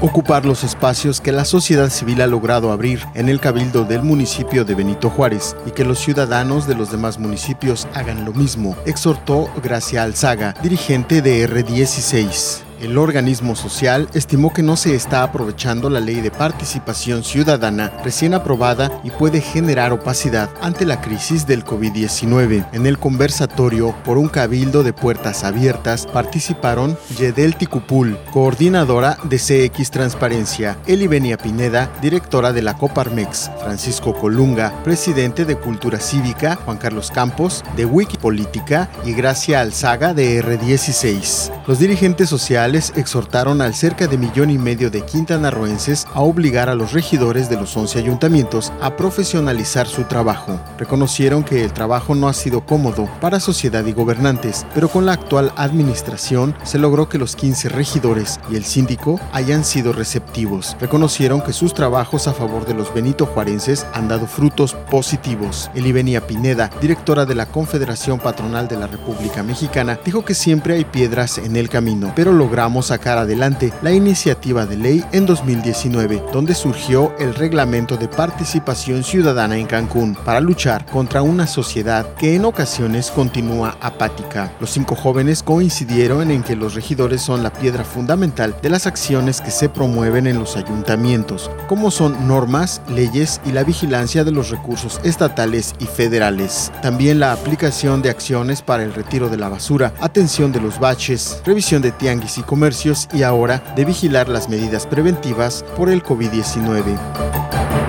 ocupar los espacios que la sociedad civil ha logrado abrir en el cabildo del municipio de Benito Juárez y que los ciudadanos de los demás municipios hagan lo mismo, exhortó Gracia Alzaga, dirigente de R16. El organismo social estimó que no se está aprovechando la ley de participación ciudadana recién aprobada y puede generar opacidad ante la crisis del COVID-19. En el conversatorio por un cabildo de puertas abiertas participaron Yedel Ticupul, coordinadora de CX Transparencia, Elibenia Pineda, directora de la Coparmex, Francisco Colunga, presidente de Cultura Cívica, Juan Carlos Campos, de Wikipolítica y Gracia Alzaga de R16. Los dirigentes sociales exhortaron al cerca de millón y medio de quintanarroenses a obligar a los regidores de los 11 ayuntamientos a profesionalizar su trabajo. Reconocieron que el trabajo no ha sido cómodo para sociedad y gobernantes, pero con la actual administración se logró que los 15 regidores y el síndico hayan sido receptivos. Reconocieron que sus trabajos a favor de los benito juarenses han dado frutos positivos. Elivenia Pineda, directora de la Confederación Patronal de la República Mexicana, dijo que siempre hay piedras en el camino, pero logró logramos sacar adelante la iniciativa de ley en 2019, donde surgió el Reglamento de Participación Ciudadana en Cancún para luchar contra una sociedad que en ocasiones continúa apática. Los cinco jóvenes coincidieron en que los regidores son la piedra fundamental de las acciones que se promueven en los ayuntamientos, como son normas, leyes y la vigilancia de los recursos estatales y federales. También la aplicación de acciones para el retiro de la basura, atención de los baches, revisión de tianguis y comercios y ahora de vigilar las medidas preventivas por el COVID-19.